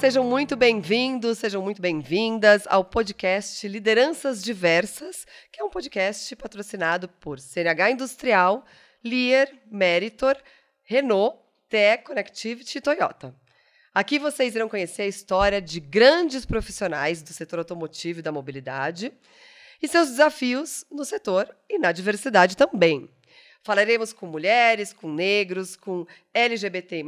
Sejam muito bem-vindos, sejam muito bem-vindas ao podcast Lideranças Diversas, que é um podcast patrocinado por CNH Industrial, Lear, Meritor, Renault, TE Connectivity e Toyota. Aqui vocês irão conhecer a história de grandes profissionais do setor automotivo e da mobilidade e seus desafios no setor e na diversidade também. Falaremos com mulheres, com negros, com LGBT+,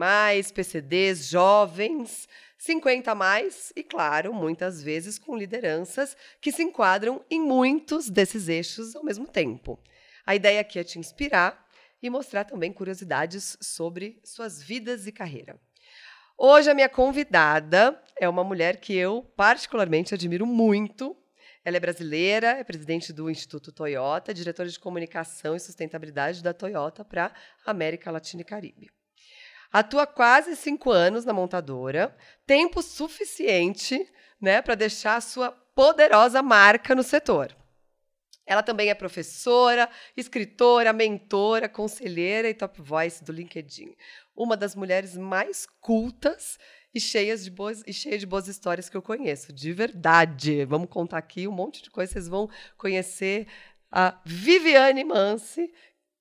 PCDs, jovens, 50 mais e, claro, muitas vezes com lideranças que se enquadram em muitos desses eixos ao mesmo tempo. A ideia aqui é te inspirar e mostrar também curiosidades sobre suas vidas e carreira. Hoje a minha convidada é uma mulher que eu particularmente admiro muito. Ela é brasileira, é presidente do Instituto Toyota, diretora de comunicação e sustentabilidade da Toyota para América Latina e Caribe. Atua quase cinco anos na montadora, tempo suficiente né, para deixar a sua poderosa marca no setor. Ela também é professora, escritora, mentora, conselheira e top voice do LinkedIn. Uma das mulheres mais cultas e cheias de boas e cheia de boas histórias que eu conheço, de verdade. Vamos contar aqui um monte de coisas, vocês vão conhecer a Viviane Mansi.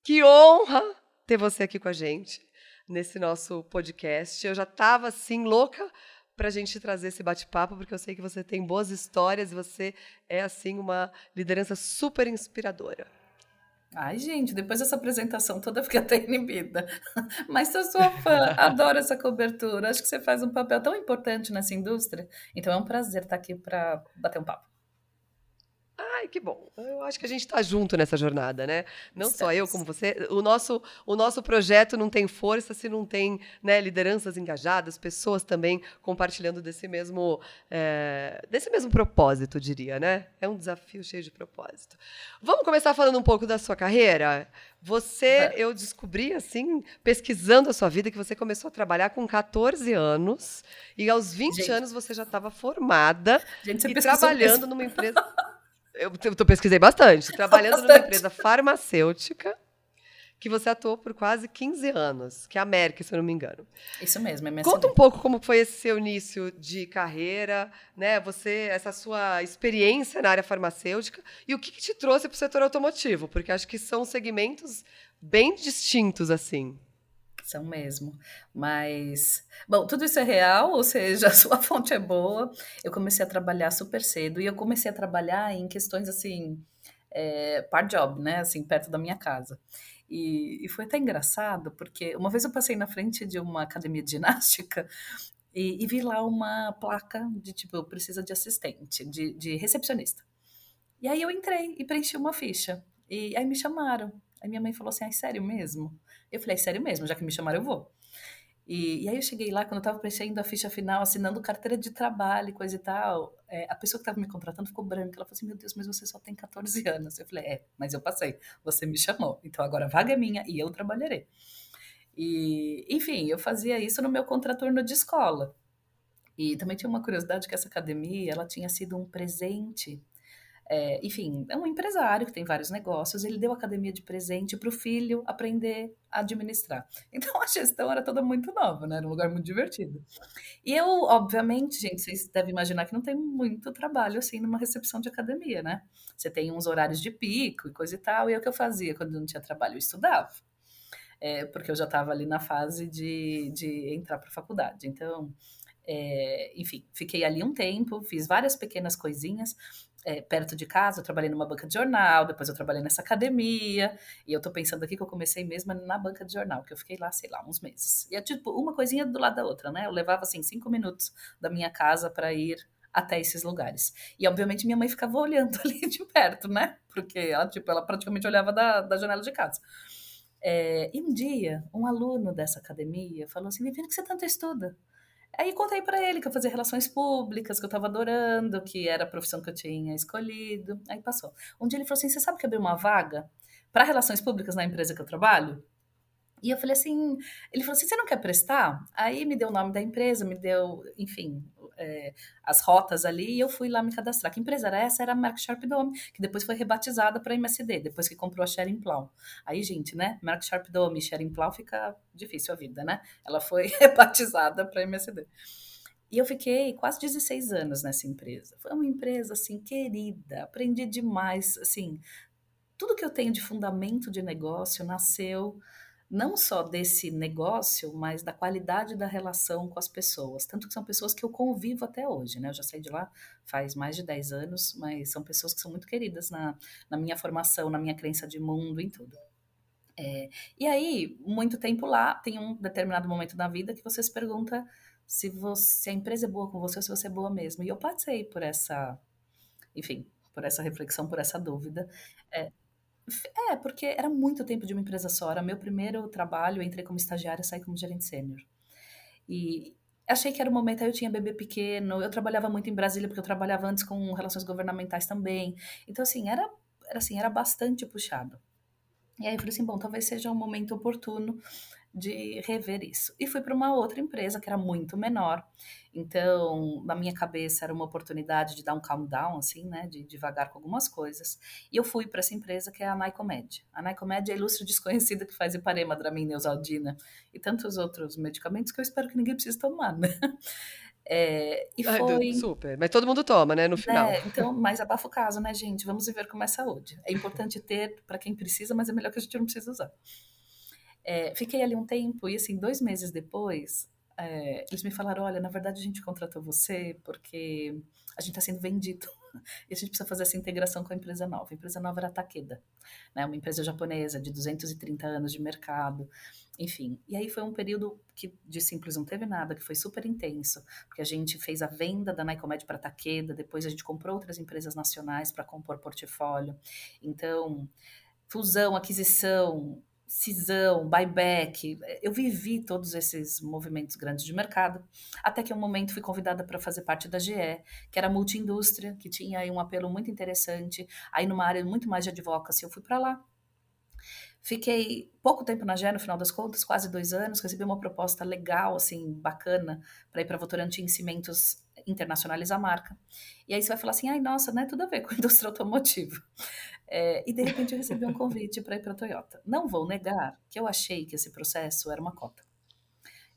Que honra ter você aqui com a gente nesse nosso podcast. Eu já estava assim louca para a gente trazer esse bate-papo, porque eu sei que você tem boas histórias e você é assim uma liderança super inspiradora. Ai, gente, depois dessa apresentação toda eu fiquei até inibida. Mas sou sua fã, adoro essa cobertura. Acho que você faz um papel tão importante nessa indústria. Então é um prazer estar aqui para bater um papo. Ai, que bom. Eu acho que a gente está junto nessa jornada, né? Não Estamos. só eu, como você. O nosso, o nosso projeto não tem força se não tem né, lideranças engajadas, pessoas também compartilhando desse mesmo, é, desse mesmo propósito, diria, né? É um desafio cheio de propósito. Vamos começar falando um pouco da sua carreira? Você, eu descobri, assim, pesquisando a sua vida, que você começou a trabalhar com 14 anos e aos 20 gente. anos você já estava formada gente, e trabalhando numa empresa. Eu, eu pesquisei bastante. Trabalhando bastante. numa empresa farmacêutica que você atuou por quase 15 anos, que é a Merck, se eu não me engano. Isso mesmo, é Conta um pouco como foi esse seu início de carreira, né? Você, essa sua experiência na área farmacêutica e o que, que te trouxe para o setor automotivo, porque acho que são segmentos bem distintos assim. São mesmo. Mas, bom, tudo isso é real, ou seja, a sua fonte é boa. Eu comecei a trabalhar super cedo e eu comecei a trabalhar em questões assim, é, part job, né? Assim, perto da minha casa. E, e, foi até engraçado, porque uma vez eu passei na frente de uma academia de ginástica e, e vi lá uma placa de tipo, precisa de assistente, de, de recepcionista. E aí eu entrei e preenchi uma ficha. E aí me chamaram. Aí minha mãe falou assim: ai, sério mesmo? Eu falei, sério mesmo, já que me chamaram, eu vou. E, e aí eu cheguei lá, quando eu estava preenchendo a ficha final, assinando carteira de trabalho e coisa e tal, é, a pessoa que estava me contratando ficou branca. Ela falou assim, meu Deus, mas você só tem 14 anos. Eu falei, é, mas eu passei, você me chamou. Então agora a vaga é minha e eu trabalharei. E, enfim, eu fazia isso no meu contraturno de escola. E também tinha uma curiosidade que essa academia, ela tinha sido um presente é, enfim, é um empresário que tem vários negócios, ele deu academia de presente para o filho aprender a administrar. Então a gestão era toda muito nova, né? Era um lugar muito divertido. E eu, obviamente, gente, vocês devem imaginar que não tem muito trabalho assim numa recepção de academia, né? Você tem uns horários de pico e coisa e tal, e é o que eu fazia quando não tinha trabalho, eu estudava. É, porque eu já estava ali na fase de, de entrar para a faculdade. Então, é, enfim, fiquei ali um tempo, fiz várias pequenas coisinhas, é, perto de casa, eu trabalhei numa banca de jornal, depois eu trabalhei nessa academia, e eu tô pensando aqui que eu comecei mesmo na banca de jornal, que eu fiquei lá, sei lá, uns meses. E é tipo uma coisinha do lado da outra, né? Eu levava assim cinco minutos da minha casa para ir até esses lugares. E obviamente minha mãe ficava olhando ali de perto, né? Porque ela, tipo, ela praticamente olhava da, da janela de casa. É, e um dia, um aluno dessa academia falou assim: Viviane, que você tanto estuda? Aí contei para ele que eu fazia relações públicas, que eu estava adorando, que era a profissão que eu tinha escolhido. Aí passou. Um dia ele falou assim: Você sabe que abriu uma vaga para relações públicas na empresa que eu trabalho? E eu falei assim: Ele falou assim: Você não quer prestar? Aí me deu o nome da empresa, me deu, enfim, é, as rotas ali e eu fui lá me cadastrar. Que empresa era essa? Era a Merck Sharp Dome, que depois foi rebatizada para MSD, depois que comprou a Sharing Plow. Aí, gente, né? Merck Sharp Dome e Sharing Plow fica difícil a vida, né? Ela foi rebatizada para MSD. E eu fiquei quase 16 anos nessa empresa. Foi uma empresa assim querida, aprendi demais, assim, tudo que eu tenho de fundamento de negócio nasceu não só desse negócio, mas da qualidade da relação com as pessoas. Tanto que são pessoas que eu convivo até hoje, né? Eu já saí de lá faz mais de 10 anos, mas são pessoas que são muito queridas na, na minha formação, na minha crença de mundo, em tudo. É, e aí, muito tempo lá, tem um determinado momento na vida que você se pergunta se, você, se a empresa é boa com você ou se você é boa mesmo. E eu passei por essa, enfim, por essa reflexão, por essa dúvida. É, é, porque era muito tempo de uma empresa só. Era meu primeiro trabalho, eu entrei como estagiária, saí como gerente sênior. E achei que era o momento, aí eu tinha bebê pequeno, eu trabalhava muito em Brasília, porque eu trabalhava antes com relações governamentais também. Então, assim, era, era, assim, era bastante puxado. E aí eu falei assim, bom, talvez seja um momento oportuno de rever isso. E fui para uma outra empresa que era muito menor. Então, na minha cabeça era uma oportunidade de dar um calm down, assim, né, de devagar com algumas coisas. E eu fui para essa empresa que é a Nycomed. A Nycomed é a ilustre desconhecida que faz Iparema, Dramin, Neusaldina e tantos outros medicamentos que eu espero que ninguém precise tomar, né? É, e foi... super, mas todo mundo toma, né, no final. É, então, mais abafa o caso, né, gente? Vamos viver com mais saúde. É importante ter para quem precisa, mas é melhor que a gente não precise usar. É, fiquei ali um tempo e, assim, dois meses depois, é, eles me falaram: olha, na verdade a gente contratou você porque a gente está sendo vendido e a gente precisa fazer essa integração com a empresa nova. A empresa nova era a Takeda, né, uma empresa japonesa de 230 anos de mercado, enfim. E aí foi um período que de simples não teve nada, que foi super intenso, porque a gente fez a venda da Nicomed para a Takeda, depois a gente comprou outras empresas nacionais para compor portfólio. Então, fusão, aquisição, cisão, buyback. Eu vivi todos esses movimentos grandes de mercado, até que um momento fui convidada para fazer parte da GE, que era multiindústria, que tinha aí um apelo muito interessante, aí numa área muito mais de advocacy, eu fui para lá. Fiquei pouco tempo na GE, no final das contas, quase dois anos, recebi uma proposta legal, assim, bacana, para ir para Votorantim Cimentos internacionalizar a marca. E aí você vai falar assim, ai, nossa, não é tudo a ver com a indústria automotiva. É, e de repente eu recebi um convite para ir para a Toyota. Não vou negar que eu achei que esse processo era uma cota.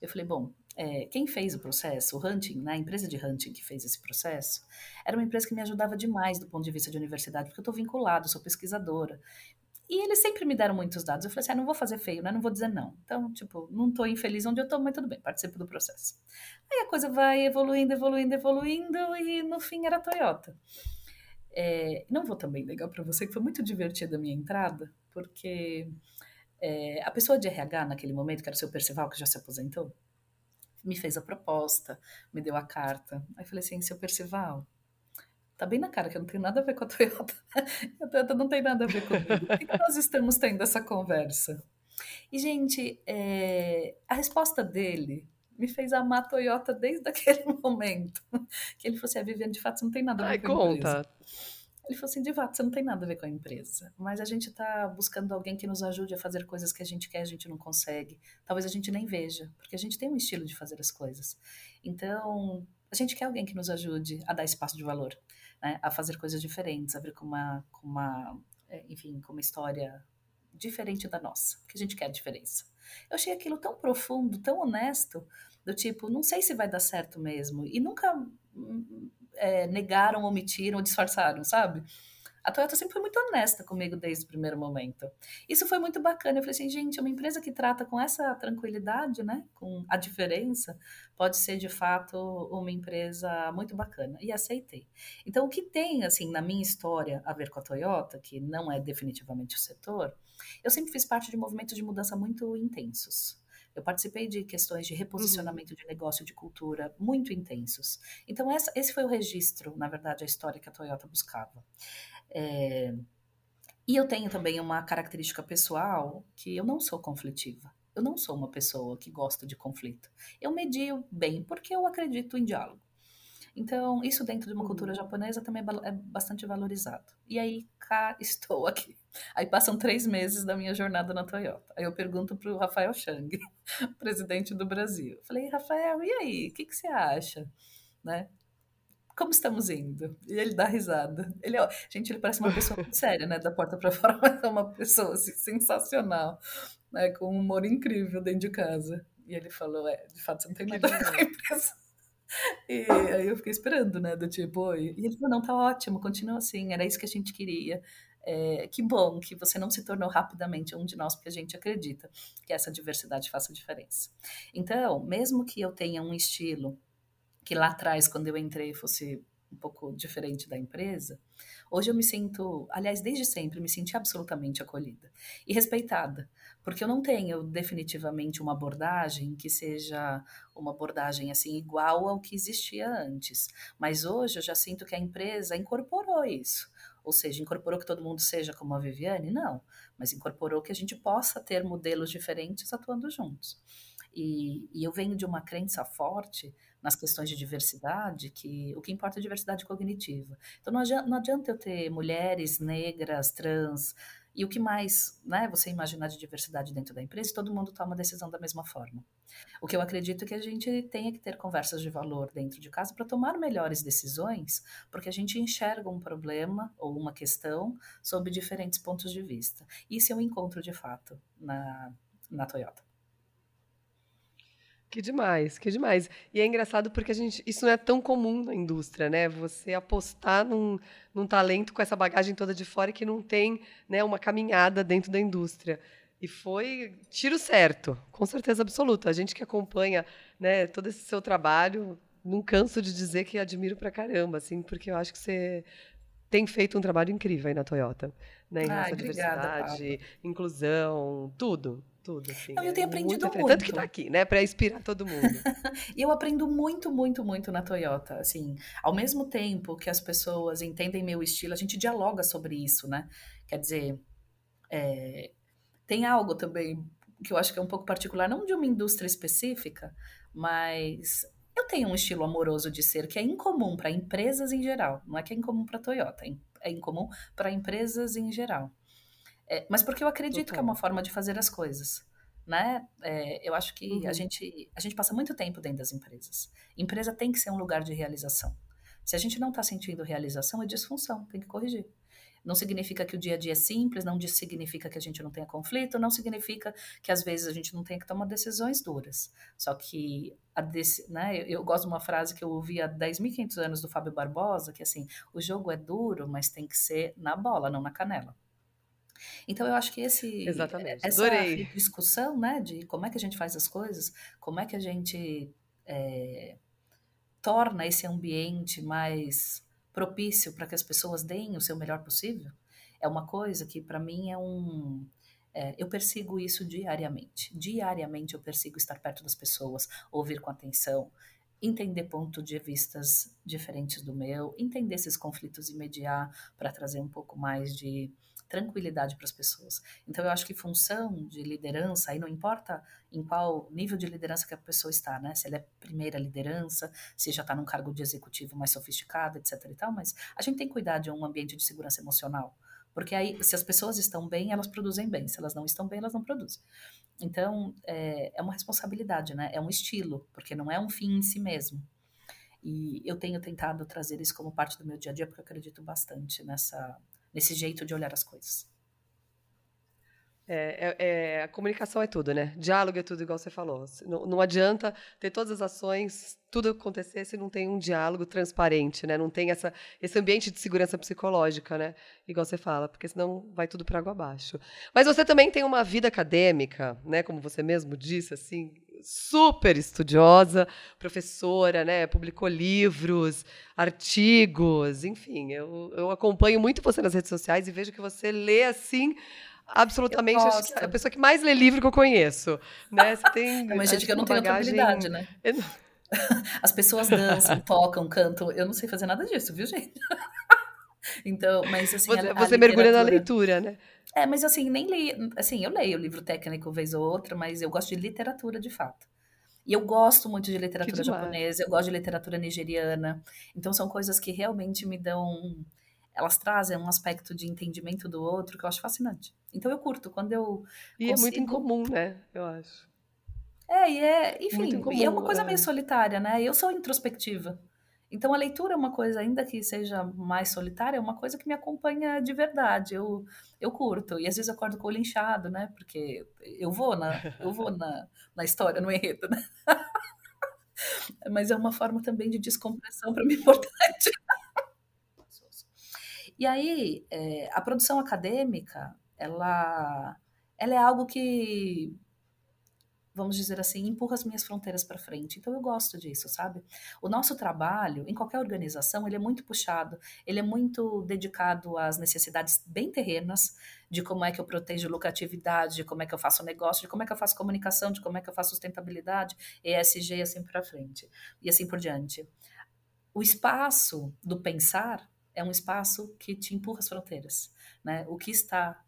Eu falei, bom, é, quem fez o processo, o Hunting, né, a empresa de Hunting que fez esse processo, era uma empresa que me ajudava demais do ponto de vista de universidade, porque eu estou vinculado, sou pesquisadora. E eles sempre me deram muitos dados. Eu falei assim, ah, não vou fazer feio, né? Não vou dizer não. Então, tipo, não estou infeliz onde eu estou, mas tudo bem, participo do processo. Aí a coisa vai evoluindo, evoluindo, evoluindo, e no fim era a Toyota. É, não vou também negar para você que foi muito divertida a minha entrada, porque é, a pessoa de RH naquele momento, que era o seu Percival, que já se aposentou, me fez a proposta, me deu a carta. Aí falei assim, seu Percival, tá bem na cara que eu não tenho nada a ver com a Toyota. a Toyota não tem nada a ver comigo. Por que, que nós estamos tendo essa conversa? E, gente, é, a resposta dele me fez amar a Toyota desde aquele momento. Que ele falou assim: a ah, Viviane, de fato, você não tem nada a ver Ai, com a conta. empresa. Ele falou assim: de fato, você não tem nada a ver com a empresa, mas a gente está buscando alguém que nos ajude a fazer coisas que a gente quer, a gente não consegue. Talvez a gente nem veja, porque a gente tem um estilo de fazer as coisas. Então, a gente quer alguém que nos ajude a dar espaço de valor, né? a fazer coisas diferentes, a vir com uma, com uma, é, enfim, com uma história diferente da nossa, porque a gente quer diferença. Eu achei aquilo tão profundo, tão honesto, do tipo, não sei se vai dar certo mesmo. E nunca é, negaram, omitiram, disfarçaram, sabe? A Toyota sempre foi muito honesta comigo desde o primeiro momento. Isso foi muito bacana. Eu falei assim, gente, uma empresa que trata com essa tranquilidade, né, com a diferença, pode ser de fato uma empresa muito bacana. E aceitei. Então, o que tem, assim, na minha história a ver com a Toyota, que não é definitivamente o setor, eu sempre fiz parte de movimentos de mudança muito intensos. Eu participei de questões de reposicionamento uhum. de negócio, de cultura, muito intensos. Então, essa, esse foi o registro, na verdade, a história que a Toyota buscava. É, e eu tenho também uma característica pessoal que eu não sou conflitiva. Eu não sou uma pessoa que gosta de conflito. Eu medio bem porque eu acredito em diálogo. Então, isso dentro de uma cultura uhum. japonesa também é, é bastante valorizado. E aí, cá estou aqui. Aí passam três meses da minha jornada na Toyota. Aí eu pergunto para o Rafael Chang, presidente do Brasil. falei, Rafael, e aí? O que, que você acha? Né? Como estamos indo? E ele dá risada. Ele, ó, gente, ele parece uma pessoa muito séria, né? Da porta para fora, mas é uma pessoa assim, sensacional, né? Com um humor incrível dentro de casa. E ele falou: é, de fato, você não tem nada a ver com a empresa. E aí eu fiquei esperando, né? Do tipo, e ele falou, não, tá ótimo, continua assim, era isso que a gente queria. É, que bom que você não se tornou rapidamente um de nós, porque a gente acredita que essa diversidade faça diferença. Então, mesmo que eu tenha um estilo que lá atrás, quando eu entrei, fosse um pouco diferente da empresa, hoje eu me sinto, aliás, desde sempre, me senti absolutamente acolhida e respeitada, porque eu não tenho definitivamente uma abordagem que seja uma abordagem assim igual ao que existia antes, mas hoje eu já sinto que a empresa incorporou isso. Ou seja, incorporou que todo mundo seja como a Viviane? Não, mas incorporou que a gente possa ter modelos diferentes atuando juntos. E, e eu venho de uma crença forte nas questões de diversidade, que o que importa é diversidade cognitiva. Então não adianta, não adianta eu ter mulheres negras, trans, e o que mais né, você imaginar de diversidade dentro da empresa, todo mundo toma decisão da mesma forma. O que eu acredito é que a gente tenha que ter conversas de valor dentro de casa para tomar melhores decisões, porque a gente enxerga um problema ou uma questão sob diferentes pontos de vista. Isso um encontro de fato na, na Toyota. Que demais, que demais. E é engraçado porque a gente, isso não é tão comum na indústria, né? Você apostar num, num talento com essa bagagem toda de fora que não tem né, uma caminhada dentro da indústria. E foi tiro certo, com certeza absoluta. A gente que acompanha né, todo esse seu trabalho, não canso de dizer que admiro pra caramba, assim, porque eu acho que você tem feito um trabalho incrível aí na Toyota, né? Em Ai, diversidade, inclusão, tudo, tudo, assim. Não, eu tenho aprendido muito. Tanto que tá aqui, né? Para inspirar todo mundo. e eu aprendo muito, muito, muito na Toyota. Assim, ao mesmo tempo que as pessoas entendem meu estilo, a gente dialoga sobre isso, né? Quer dizer, é, tem algo também que eu acho que é um pouco particular, não de uma indústria específica, mas eu tenho um estilo amoroso de ser que é incomum para empresas em geral. Não é que é incomum para Toyota, é incomum para empresas em geral. É, mas porque eu acredito Total. que é uma forma de fazer as coisas. Né? É, eu acho que uhum. a, gente, a gente passa muito tempo dentro das empresas. Empresa tem que ser um lugar de realização. Se a gente não está sentindo realização, é disfunção, tem que corrigir. Não significa que o dia a dia é simples, não significa que a gente não tenha conflito, não significa que às vezes a gente não tenha que tomar decisões duras. Só que a desse, né, eu, eu, gosto de uma frase que eu ouvi há 10.500 anos do Fábio Barbosa, que é assim, o jogo é duro, mas tem que ser na bola, não na canela. Então eu acho que esse Exatamente. essa Adorei. discussão, né, de como é que a gente faz as coisas, como é que a gente é, torna esse ambiente mais propício para que as pessoas deem o seu melhor possível, é uma coisa que para mim é um é, eu persigo isso diariamente. Diariamente eu persigo estar perto das pessoas, ouvir com atenção, entender pontos de vistas diferentes do meu, entender esses conflitos e mediar para trazer um pouco mais de tranquilidade para as pessoas. Então, eu acho que função de liderança, aí não importa em qual nível de liderança que a pessoa está, né? Se ela é primeira liderança, se já está num cargo de executivo mais sofisticado, etc e tal, mas a gente tem que cuidar de um ambiente de segurança emocional. Porque aí, se as pessoas estão bem, elas produzem bem. Se elas não estão bem, elas não produzem. Então, é, é uma responsabilidade, né? É um estilo, porque não é um fim em si mesmo. E eu tenho tentado trazer isso como parte do meu dia a dia, porque eu acredito bastante nessa, nesse jeito de olhar as coisas. É, é, é, a comunicação é tudo, né? Diálogo é tudo, igual você falou. Não, não, adianta ter todas as ações, tudo acontecer se não tem um diálogo transparente, né? Não tem essa, esse ambiente de segurança psicológica, né? Igual você fala, porque senão vai tudo para água abaixo. Mas você também tem uma vida acadêmica, né? Como você mesmo disse, assim, super estudiosa, professora, né? Publicou livros, artigos, enfim. Eu, eu acompanho muito você nas redes sociais e vejo que você lê assim absolutamente é a pessoa que mais lê livro que eu conheço. Né? Você tem, Mas, gente, que eu não tenho bagagem... habilidade, né? As pessoas dançam, tocam, cantam. Eu não sei fazer nada disso, viu, gente? Então, mas assim. Você, a, a você mergulha na leitura, né? É, mas assim, nem li. Assim, eu leio livro técnico vez ou outra, mas eu gosto de literatura de fato. E eu gosto muito de literatura japonesa, eu gosto de literatura nigeriana. Então, são coisas que realmente me dão. Elas trazem um aspecto de entendimento do outro que eu acho fascinante. Então, eu curto. Quando eu. E consigo... é muito incomum, né? Eu acho. É, e é. Enfim, incomum, e é uma coisa é. meio solitária, né? Eu sou introspectiva. Então a leitura é uma coisa, ainda que seja mais solitária, é uma coisa que me acompanha de verdade. Eu, eu curto. E às vezes eu acordo com o olho inchado, né? Porque eu vou na, eu vou na, na história, no enredo, né? Mas é uma forma também de descompressão para mim importante. E aí, é, a produção acadêmica, ela, ela é algo que vamos dizer assim, empurra as minhas fronteiras para frente. Então eu gosto disso, sabe? O nosso trabalho, em qualquer organização, ele é muito puxado, ele é muito dedicado às necessidades bem terrenas, de como é que eu protejo lucratividade, de como é que eu faço negócio, de como é que eu faço comunicação, de como é que eu faço sustentabilidade, ESG assim para frente, e assim por diante. O espaço do pensar é um espaço que te empurra as fronteiras, né? O que está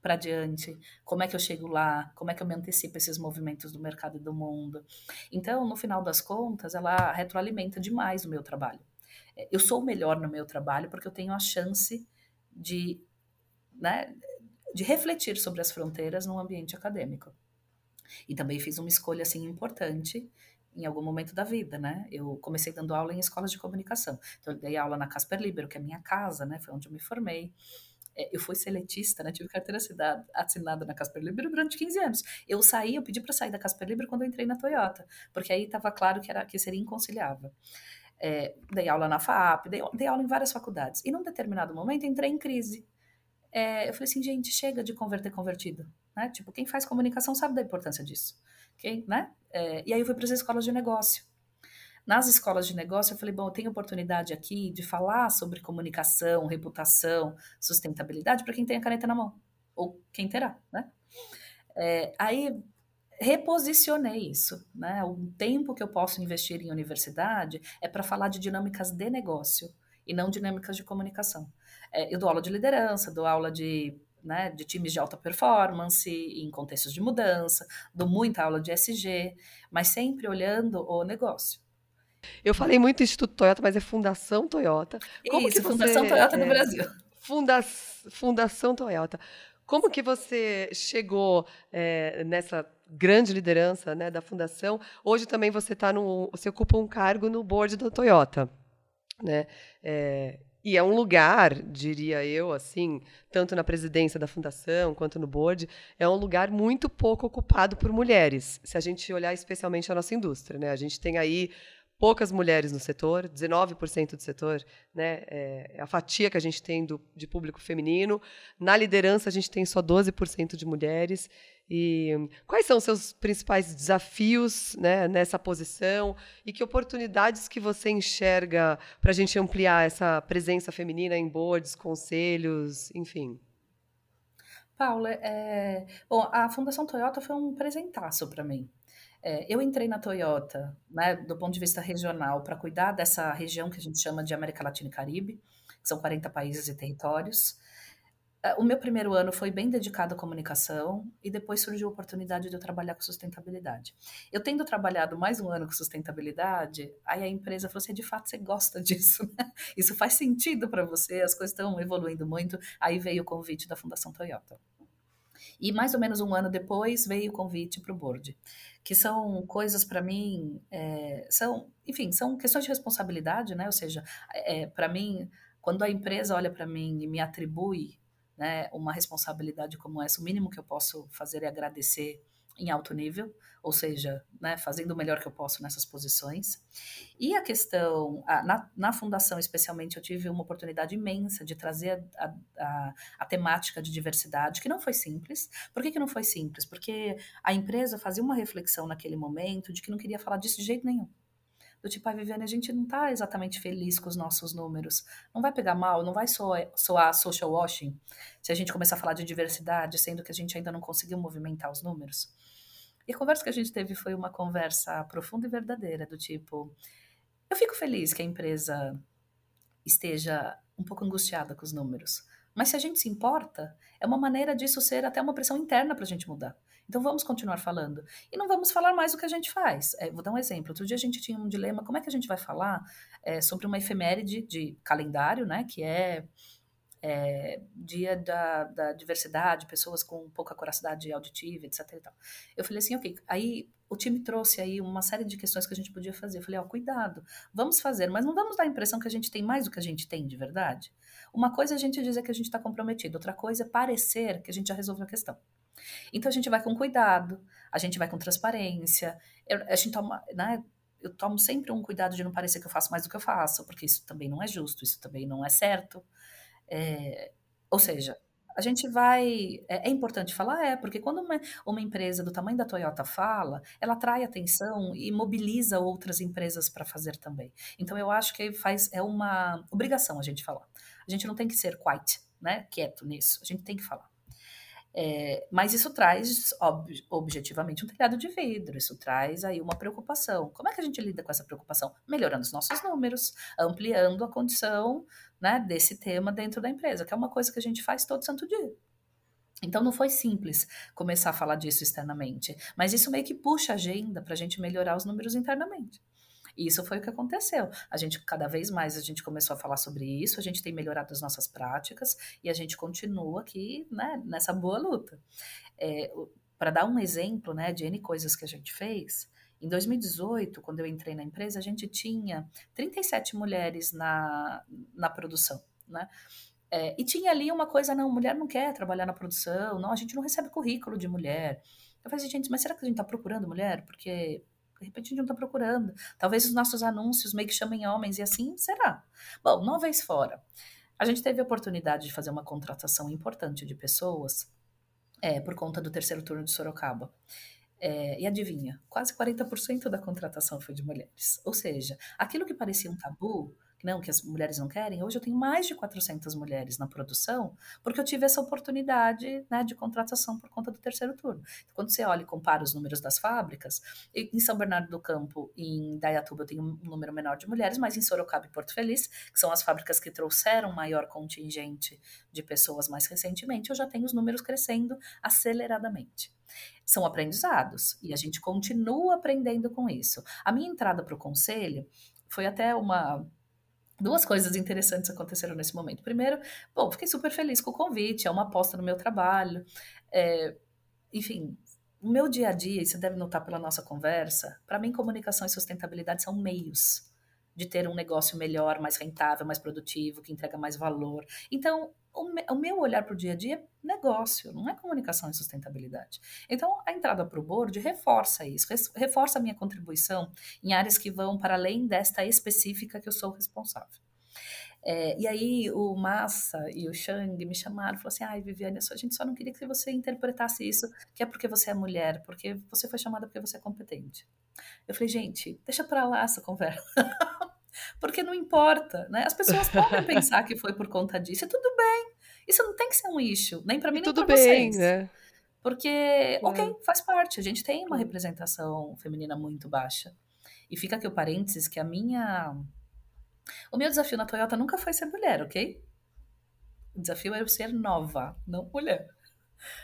para diante, como é que eu chego lá, como é que eu me antecipo esses movimentos do mercado e do mundo. Então, no final das contas, ela retroalimenta demais o meu trabalho. É, eu sou melhor no meu trabalho porque eu tenho a chance de, né, de refletir sobre as fronteiras no ambiente acadêmico. E também fiz uma escolha assim importante em algum momento da vida, né? Eu comecei dando aula em escolas de comunicação. Então, eu dei aula na Casper Libero, que é a minha casa, né? Foi onde eu me formei. É, eu fui seletista, né? Tive carteira assinada na Casper Libero durante 15 anos. Eu saí, eu pedi para sair da Casper Libero quando eu entrei na Toyota, porque aí estava claro que, era, que seria inconciliável. É, dei aula na FAP, dei, dei, aula em várias faculdades. E num determinado momento entrei em crise. É, eu falei assim, gente, chega de converter convertido. Né? Tipo, quem faz comunicação sabe da importância disso. Quem, né? É, e aí eu fui para as escolas de negócio. Nas escolas de negócio, eu falei, bom, eu tenho oportunidade aqui de falar sobre comunicação, reputação, sustentabilidade para quem tem a caneta na mão, ou quem terá, né? É, aí reposicionei isso, né? O tempo que eu posso investir em universidade é para falar de dinâmicas de negócio e não dinâmicas de comunicação. É, eu dou aula de liderança, dou aula de né, de times de alta performance, em contextos de mudança, dou muita aula de SG, mas sempre olhando o negócio. Eu falei muito Instituto Toyota, mas é Fundação Toyota. Como Isso, que você, Fundação Toyota é, do Brasil. Funda, Fundação Toyota. Como que você chegou é, nessa grande liderança né, da fundação? Hoje também você tá no, você ocupa um cargo no board da Toyota, né? É, e é um lugar, diria eu, assim, tanto na presidência da fundação quanto no board, é um lugar muito pouco ocupado por mulheres. Se a gente olhar especialmente a nossa indústria, né? A gente tem aí poucas mulheres no setor, 19% do setor, né, é, é a fatia que a gente tem do, de público feminino. Na liderança, a gente tem só 12% de mulheres. E quais são os seus principais desafios né, nessa posição e que oportunidades que você enxerga para a gente ampliar essa presença feminina em boards, conselhos, enfim? Paula, é... bom, a Fundação Toyota foi um presentaço para mim. É, eu entrei na Toyota, né, do ponto de vista regional, para cuidar dessa região que a gente chama de América Latina e Caribe, que são 40 países e territórios. É, o meu primeiro ano foi bem dedicado à comunicação e depois surgiu a oportunidade de eu trabalhar com sustentabilidade. Eu tendo trabalhado mais um ano com sustentabilidade, aí a empresa falou assim: de fato você gosta disso, né? Isso faz sentido para você, as coisas estão evoluindo muito. Aí veio o convite da Fundação Toyota. E mais ou menos um ano depois veio o convite para o board, que são coisas para mim, é, são, enfim, são questões de responsabilidade, né? Ou seja, é, para mim, quando a empresa olha para mim e me atribui né, uma responsabilidade como essa, o mínimo que eu posso fazer é agradecer em alto nível, ou seja, né, fazendo o melhor que eu posso nessas posições. E a questão, a, na, na, fundação especialmente, eu tive uma oportunidade imensa de trazer a, a, a, temática de diversidade, que não foi simples. Por que, que não foi simples? Porque a empresa fazia uma reflexão naquele momento de que não queria falar disso de jeito nenhum do tipo, a Viviane, a gente não está exatamente feliz com os nossos números. Não vai pegar mal, não vai soar, soar social washing se a gente começar a falar de diversidade, sendo que a gente ainda não conseguiu movimentar os números. E a conversa que a gente teve foi uma conversa profunda e verdadeira, do tipo, eu fico feliz que a empresa esteja um pouco angustiada com os números. Mas se a gente se importa, é uma maneira disso ser até uma pressão interna para a gente mudar. Então vamos continuar falando. E não vamos falar mais do que a gente faz. É, vou dar um exemplo. Outro dia a gente tinha um dilema: como é que a gente vai falar é, sobre uma efeméride de calendário, né? Que é é, dia da, da, diversidade, pessoas com pouca coracidade auditiva, etc. Eu falei assim, ok, aí o time trouxe aí uma série de questões que a gente podia fazer. Eu falei, ó, oh, cuidado, vamos fazer, mas não vamos dar a impressão que a gente tem mais do que a gente tem de verdade. Uma coisa é a gente dizer que a gente está comprometido, outra coisa é parecer que a gente já resolveu a questão. Então a gente vai com cuidado, a gente vai com transparência, a gente toma, né, eu tomo sempre um cuidado de não parecer que eu faço mais do que eu faço, porque isso também não é justo, isso também não é certo. É, ou seja, a gente vai. É, é, importante falar, é, porque quando uma, uma empresa do tamanho da Toyota fala, ela atrai atenção e mobiliza outras empresas para fazer também. Então eu acho que faz, é uma obrigação a gente falar. A gente não tem que ser quiet, né? Quieto nisso. A gente tem que falar. É, mas isso traz, ob, objetivamente, um telhado de vidro, isso traz aí uma preocupação. Como é que a gente lida com essa preocupação? Melhorando os nossos números, ampliando a condição né, desse tema dentro da empresa, que é uma coisa que a gente faz todo santo dia. Então não foi simples começar a falar disso externamente, mas isso meio que puxa a agenda para a gente melhorar os números internamente. E isso foi o que aconteceu. A gente, cada vez mais, a gente começou a falar sobre isso, a gente tem melhorado as nossas práticas e a gente continua aqui né, nessa boa luta. É, Para dar um exemplo né, de N coisas que a gente fez, em 2018, quando eu entrei na empresa, a gente tinha 37 mulheres na, na produção, né? É, e tinha ali uma coisa, não, mulher não quer trabalhar na produção, não, a gente não recebe currículo de mulher. Eu falei, gente, mas será que a gente está procurando mulher? Porque de repente a gente não está procurando. Talvez os nossos anúncios meio que chamem homens e assim será. Bom, uma vez fora, a gente teve a oportunidade de fazer uma contratação importante de pessoas é, por conta do terceiro turno de Sorocaba. É, e adivinha, quase 40% da contratação foi de mulheres. Ou seja, aquilo que parecia um tabu não, que as mulheres não querem. Hoje eu tenho mais de 400 mulheres na produção, porque eu tive essa oportunidade né, de contratação por conta do terceiro turno. Então, quando você olha e compara os números das fábricas, em São Bernardo do Campo e em Dayatuba eu tenho um número menor de mulheres, mas em Sorocaba e Porto Feliz, que são as fábricas que trouxeram maior contingente de pessoas mais recentemente, eu já tenho os números crescendo aceleradamente são aprendizados e a gente continua aprendendo com isso. A minha entrada para o conselho foi até uma Duas coisas interessantes aconteceram nesse momento. Primeiro, bom, fiquei super feliz com o convite, é uma aposta no meu trabalho. É, enfim, o meu dia a dia, e você deve notar pela nossa conversa, para mim, comunicação e sustentabilidade são meios de ter um negócio melhor, mais rentável, mais produtivo, que entrega mais valor. Então, o, me, o meu olhar para o dia a dia é negócio, não é comunicação e sustentabilidade. Então, a entrada para o board reforça isso, reforça a minha contribuição em áreas que vão para além desta específica que eu sou responsável. É, e aí o Massa e o Shang me chamaram e falaram assim, ai Viviane, a gente só não queria que você interpretasse isso, que é porque você é mulher, porque você foi chamada porque você é competente. Eu falei, gente, deixa para lá essa conversa. porque não importa, né? As pessoas podem pensar que foi por conta disso, e tudo bem. Isso não tem que ser um issue, nem para mim, e nem para vocês. Né? Porque, é. ok, faz parte. A gente tem uma representação feminina muito baixa. E fica aqui o parênteses que a minha. O meu desafio na Toyota nunca foi ser mulher, ok? O desafio era ser nova, não mulher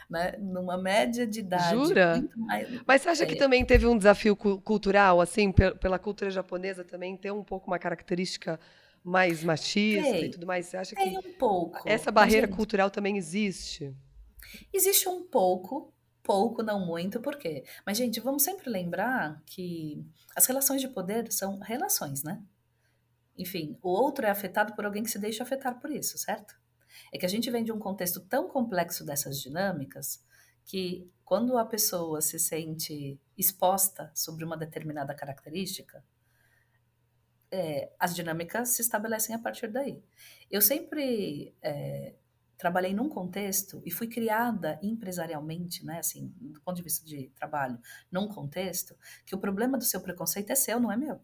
né? Numa média de idade. Jura? Mais... Mas você acha é... que também teve um desafio cultural, assim, pela cultura japonesa também, ter um pouco uma característica mais machista tem, e tudo mais? Você acha tem que um pouco. essa barreira gente, cultural também existe? Existe um pouco, pouco, não muito, por quê? Mas, gente, vamos sempre lembrar que as relações de poder são relações, né? Enfim, o outro é afetado por alguém que se deixa afetar por isso, certo? É que a gente vem de um contexto tão complexo dessas dinâmicas que quando a pessoa se sente exposta sobre uma determinada característica, é, as dinâmicas se estabelecem a partir daí. Eu sempre é, trabalhei num contexto e fui criada empresarialmente, né, assim, do ponto de vista de trabalho, num contexto que o problema do seu preconceito é seu, não é meu.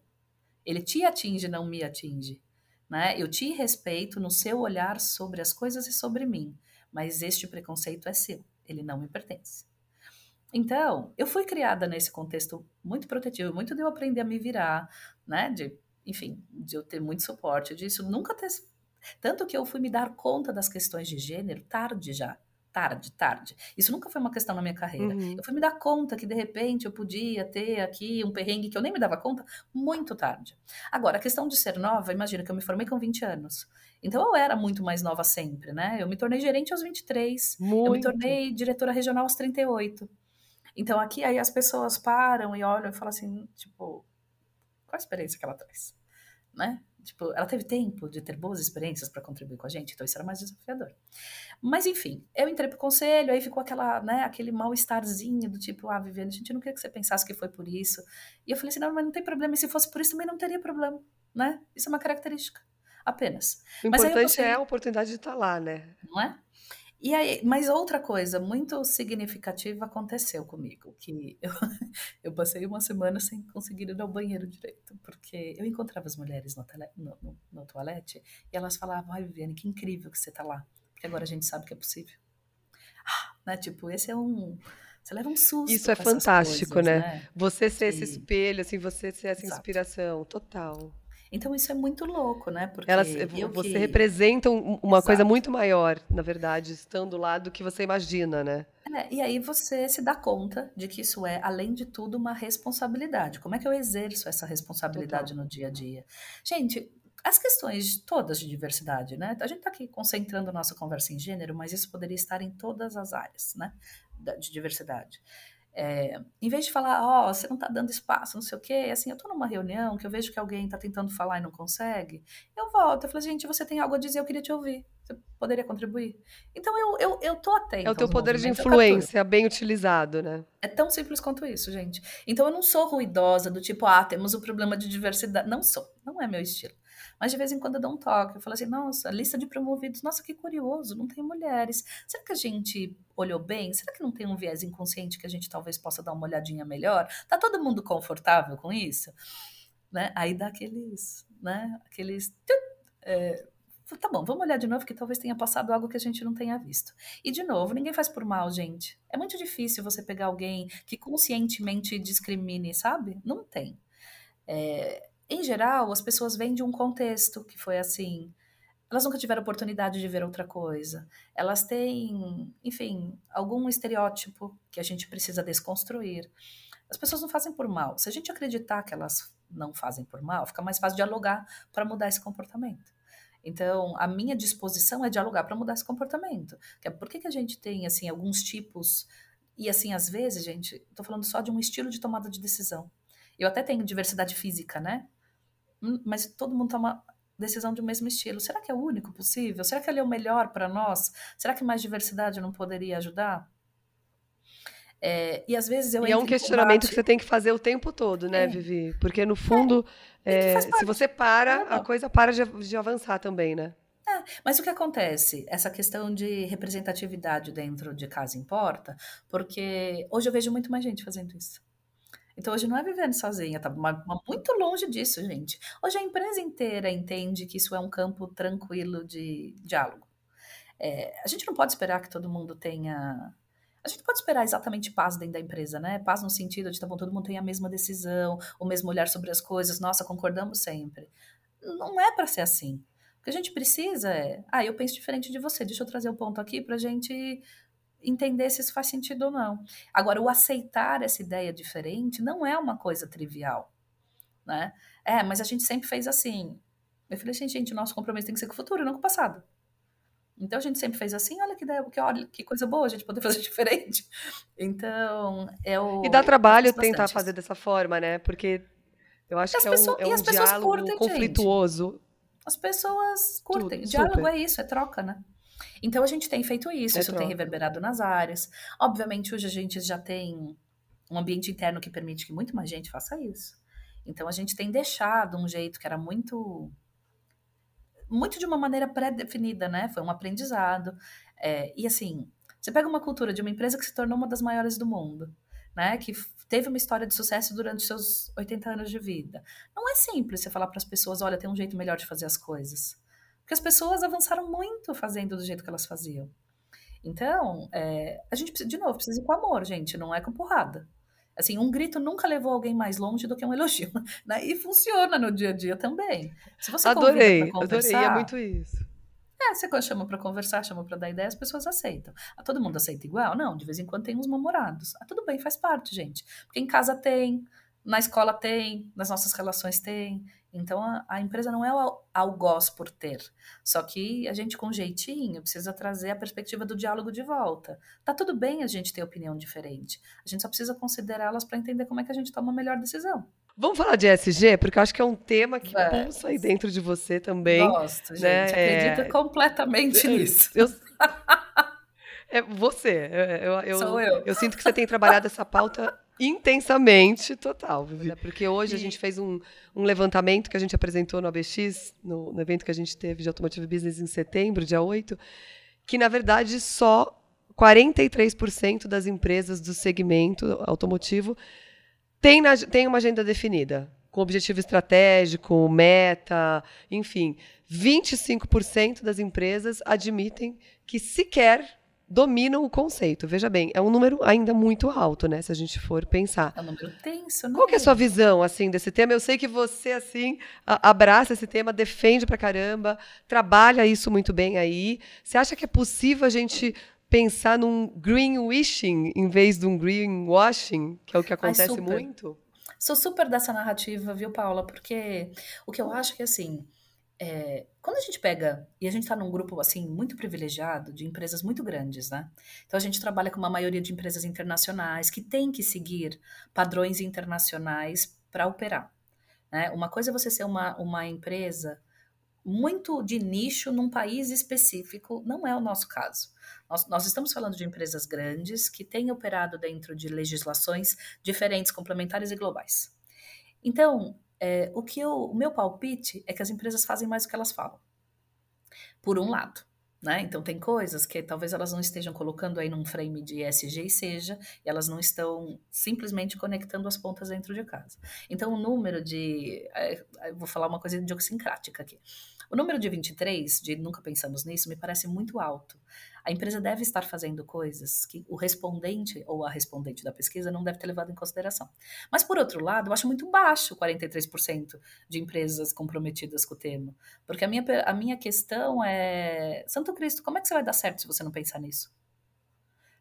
Ele te atinge, não me atinge. Né? Eu te respeito no seu olhar sobre as coisas e sobre mim, mas este preconceito é seu, ele não me pertence. Então, eu fui criada nesse contexto muito protetivo, muito de eu aprender a me virar, né? De, enfim, de eu ter muito suporte disso, nunca ter. Tanto que eu fui me dar conta das questões de gênero tarde já tarde, tarde. Isso nunca foi uma questão na minha carreira. Uhum. Eu fui me dar conta que de repente eu podia ter aqui um perrengue que eu nem me dava conta muito tarde. Agora, a questão de ser nova, imagina que eu me formei com 20 anos. Então eu era muito mais nova sempre, né? Eu me tornei gerente aos 23, muito. eu me tornei diretora regional aos 38. Então aqui aí as pessoas param e olham e falam assim, tipo, qual a experiência que ela traz? né? Tipo, ela teve tempo de ter boas experiências para contribuir com a gente, então isso era mais desafiador. Mas enfim, eu entrei pro conselho, aí ficou aquela, né, aquele mal-estarzinho do tipo, ah, Viviane, a gente não queria que você pensasse que foi por isso. E eu falei assim, não, mas não tem problema, e se fosse por isso também não teria problema, né? Isso é uma característica, apenas. O importante é a oportunidade de estar lá, né? Não é? E aí, mas outra coisa muito significativa aconteceu comigo, que eu, eu passei uma semana sem conseguir ir ao banheiro direito, porque eu encontrava as mulheres no, tele, no, no, no toalete e elas falavam, ai Viviane, que incrível que você tá lá, porque agora a gente sabe que é possível. Ah, né, tipo, esse é um... Você leva um susto. Isso é fantástico, coisas, né? né? Você ser esse espelho, assim, você ser essa Exato. inspiração, total. Então isso é muito louco, né? Porque Elas, você que... representa uma Exato. coisa muito maior, na verdade, estando lá do que você imagina, né? É, e aí você se dá conta de que isso é, além de tudo, uma responsabilidade. Como é que eu exerço essa responsabilidade Total. no dia a dia? Gente, as questões todas de diversidade, né? A gente está aqui concentrando a nossa conversa em gênero, mas isso poderia estar em todas as áreas, né? De diversidade. É, em vez de falar, ó, oh, você não está dando espaço, não sei o quê, assim, eu estou numa reunião que eu vejo que alguém está tentando falar e não consegue, eu volto, eu falo, gente, você tem algo a dizer, eu queria te ouvir, você poderia contribuir? Então eu, eu, eu tô atento. É o teu poder de influência bem utilizado, né? É tão simples quanto isso, gente. Então eu não sou ruidosa do tipo, ah, temos o problema de diversidade. Não sou, não é meu estilo. Mas de vez em quando eu dou um toque. Eu falo assim, nossa, lista de promovidos, nossa, que curioso, não tem mulheres. Será que a gente olhou bem? Será que não tem um viés inconsciente que a gente talvez possa dar uma olhadinha melhor? Tá todo mundo confortável com isso? Né? Aí dá aqueles, né? Aqueles. É, tá bom, vamos olhar de novo que talvez tenha passado algo que a gente não tenha visto. E de novo, ninguém faz por mal, gente. É muito difícil você pegar alguém que conscientemente discrimine, sabe? Não tem. É, em geral, as pessoas vêm de um contexto que foi assim. Elas nunca tiveram oportunidade de ver outra coisa. Elas têm, enfim, algum estereótipo que a gente precisa desconstruir. As pessoas não fazem por mal. Se a gente acreditar que elas não fazem por mal, fica mais fácil dialogar para mudar esse comportamento. Então, a minha disposição é dialogar para mudar esse comportamento. É por que, que a gente tem, assim, alguns tipos... E, assim, às vezes, gente, estou falando só de um estilo de tomada de decisão. Eu até tenho diversidade física, né? Hum, mas todo mundo toma decisão do mesmo estilo. Será que é o único possível? Será que ele é o melhor para nós? Será que mais diversidade não poderia ajudar? É, e às vezes eu E é um questionamento que você tem que fazer o tempo todo, né, é. Vivi? Porque no fundo, é, é se você para, a coisa para de, de avançar também, né? É, mas o que acontece? Essa questão de representatividade dentro de casa importa, porque hoje eu vejo muito mais gente fazendo isso. Então hoje não é vivendo sozinha, tá muito longe disso, gente. Hoje a empresa inteira entende que isso é um campo tranquilo de diálogo. É, a gente não pode esperar que todo mundo tenha. A gente pode esperar exatamente paz dentro da empresa, né? Paz no sentido de, tá bom, todo mundo tem a mesma decisão, o mesmo olhar sobre as coisas, nossa, concordamos sempre. Não é para ser assim. O que a gente precisa é, ah, eu penso diferente de você, deixa eu trazer o um ponto aqui pra gente entender se isso faz sentido ou não. Agora, o aceitar essa ideia diferente não é uma coisa trivial, né? É, mas a gente sempre fez assim. Eu falei assim, gente, o nosso compromisso tem que ser com o futuro, não com o passado. Então a gente sempre fez assim, olha que ideia, que, olha, que coisa boa a gente poder fazer diferente. Então, é o. E dá trabalho tentar isso. fazer dessa forma, né? Porque eu acho que é um, é um diálogo curtem, conflituoso. Gente. As pessoas curtem. Tudo, diálogo super. é isso, é troca, né? Então a gente tem feito isso, é isso tem reverberado nas áreas. Obviamente, hoje a gente já tem um ambiente interno que permite que muito mais gente faça isso. Então a gente tem deixado um jeito que era muito muito de uma maneira pré-definida, né? Foi um aprendizado. É, e assim, você pega uma cultura de uma empresa que se tornou uma das maiores do mundo, né? Que teve uma história de sucesso durante seus 80 anos de vida. Não é simples você falar para as pessoas, olha, tem um jeito melhor de fazer as coisas. Porque as pessoas avançaram muito fazendo do jeito que elas faziam. Então, é, a gente, de novo, precisa ir com amor, gente, não é com porrada. Assim, um grito nunca levou alguém mais longe do que um elogio. Né? E funciona no dia a dia também. Se você adorei, adorei, é muito isso. É, você chama para conversar, chama para dar ideia, as pessoas aceitam. Ah, todo mundo aceita igual? Não, de vez em quando tem uns namorados. Ah, tudo bem, faz parte, gente. Porque em casa tem, na escola tem, nas nossas relações tem. Então a, a empresa não é o algoz por ter. Só que a gente, com jeitinho, precisa trazer a perspectiva do diálogo de volta. Tá tudo bem a gente ter opinião diferente. A gente só precisa considerá-las para entender como é que a gente toma a melhor decisão. Vamos falar de ESG, porque eu acho que é um tema que Vai. pulsa aí dentro de você também. Gosto, gente. Né? Acredito é... completamente nisso. Eu... É você. Eu, eu, Sou eu. Eu sinto que você tem trabalhado essa pauta intensamente, total, Vivi. Porque hoje a gente fez um, um levantamento que a gente apresentou no ABX, no, no, evento que a gente teve de Automotive Business em setembro, dia 8, que na verdade só 43% das empresas do segmento automotivo tem, na, tem uma agenda definida, com objetivo estratégico, meta, enfim. 25% das empresas admitem que sequer dominam o conceito. Veja bem, é um número ainda muito alto, né? Se a gente for pensar. É um número tenso, né? Qual é a sua visão, assim, desse tema? Eu sei que você, assim, abraça esse tema, defende pra caramba, trabalha isso muito bem aí. Você acha que é possível a gente pensar num greenwashing em vez de um greenwashing, que é o que acontece Ai, muito? Sou super dessa narrativa, viu, Paula? Porque o que eu acho que, assim, é, quando a gente pega, e a gente está num grupo assim muito privilegiado de empresas muito grandes, né? Então a gente trabalha com uma maioria de empresas internacionais que tem que seguir padrões internacionais para operar. Né? Uma coisa é você ser uma, uma empresa muito de nicho num país específico, não é o nosso caso. Nós, nós, estamos falando de empresas grandes que têm operado dentro de legislações diferentes, complementares e globais. Então, é, o que eu, o meu palpite é que as empresas fazem mais do que elas falam. Por um lado. Né? Então, tem coisas que talvez elas não estejam colocando aí num frame de ESG e seja, e elas não estão simplesmente conectando as pontas dentro de casa. Então, o número de. É, vou falar uma coisa idiosincrática aqui. O número de 23, de nunca pensamos nisso, me parece muito alto. A empresa deve estar fazendo coisas que o respondente ou a respondente da pesquisa não deve ter levado em consideração. Mas, por outro lado, eu acho muito baixo 43% de empresas comprometidas com o tema. Porque a minha, a minha questão é: Santo Cristo, como é que você vai dar certo se você não pensar nisso?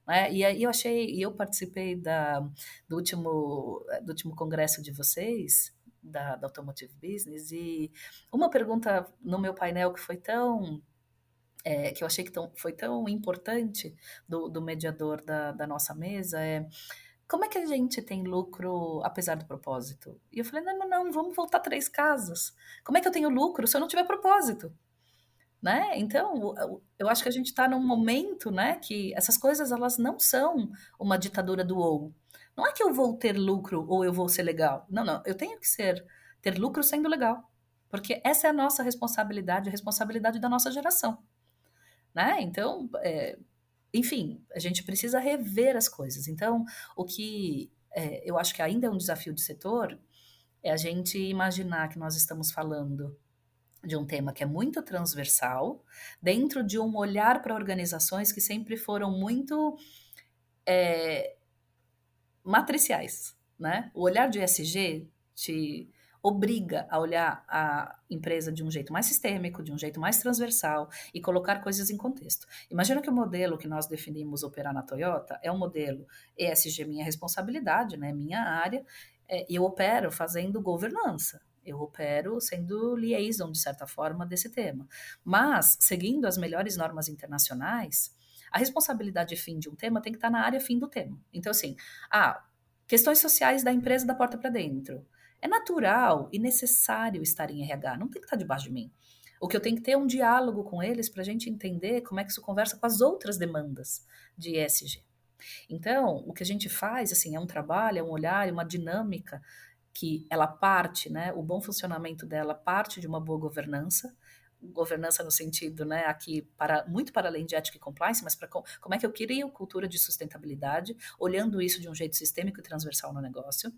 Né? E aí eu achei, e eu participei da, do, último, do último congresso de vocês, da, da Automotive Business e uma pergunta no meu painel que foi tão é, que eu achei que tão, foi tão importante do, do mediador da, da nossa mesa é como é que a gente tem lucro apesar do propósito? E eu falei, não, não, não, vamos voltar três casas. Como é que eu tenho lucro se eu não tiver propósito? Né? Então, eu acho que a gente está num momento, né, que essas coisas elas não são uma ditadura do ou. Não é que eu vou ter lucro ou eu vou ser legal. Não, não. Eu tenho que ser ter lucro sendo legal. Porque essa é a nossa responsabilidade, a responsabilidade da nossa geração. Né? Então, é, enfim, a gente precisa rever as coisas. Então, o que é, eu acho que ainda é um desafio de setor é a gente imaginar que nós estamos falando de um tema que é muito transversal, dentro de um olhar para organizações que sempre foram muito é, matriciais, né? O olhar de ESG te obriga a olhar a empresa de um jeito mais sistêmico, de um jeito mais transversal e colocar coisas em contexto. Imagina que o modelo que nós definimos operar na Toyota é um modelo ESG minha responsabilidade, né, minha área, é, eu opero fazendo governança. Eu opero sendo liaison, de certa forma, desse tema. Mas, seguindo as melhores normas internacionais, a responsabilidade fim de um tema tem que estar na área fim do tema. Então, assim, ah, questões sociais da empresa da porta para dentro. É natural e necessário estar em RH, não tem que estar debaixo de mim. O que eu tenho que ter é um diálogo com eles para a gente entender como é que isso conversa com as outras demandas de ESG. Então, o que a gente faz, assim, é um trabalho, é um olhar, é uma dinâmica que ela parte, né, o bom funcionamento dela parte de uma boa governança, governança no sentido, né, aqui para muito para além de ética e compliance, mas para como é que eu crio cultura de sustentabilidade, olhando isso de um jeito sistêmico e transversal no negócio,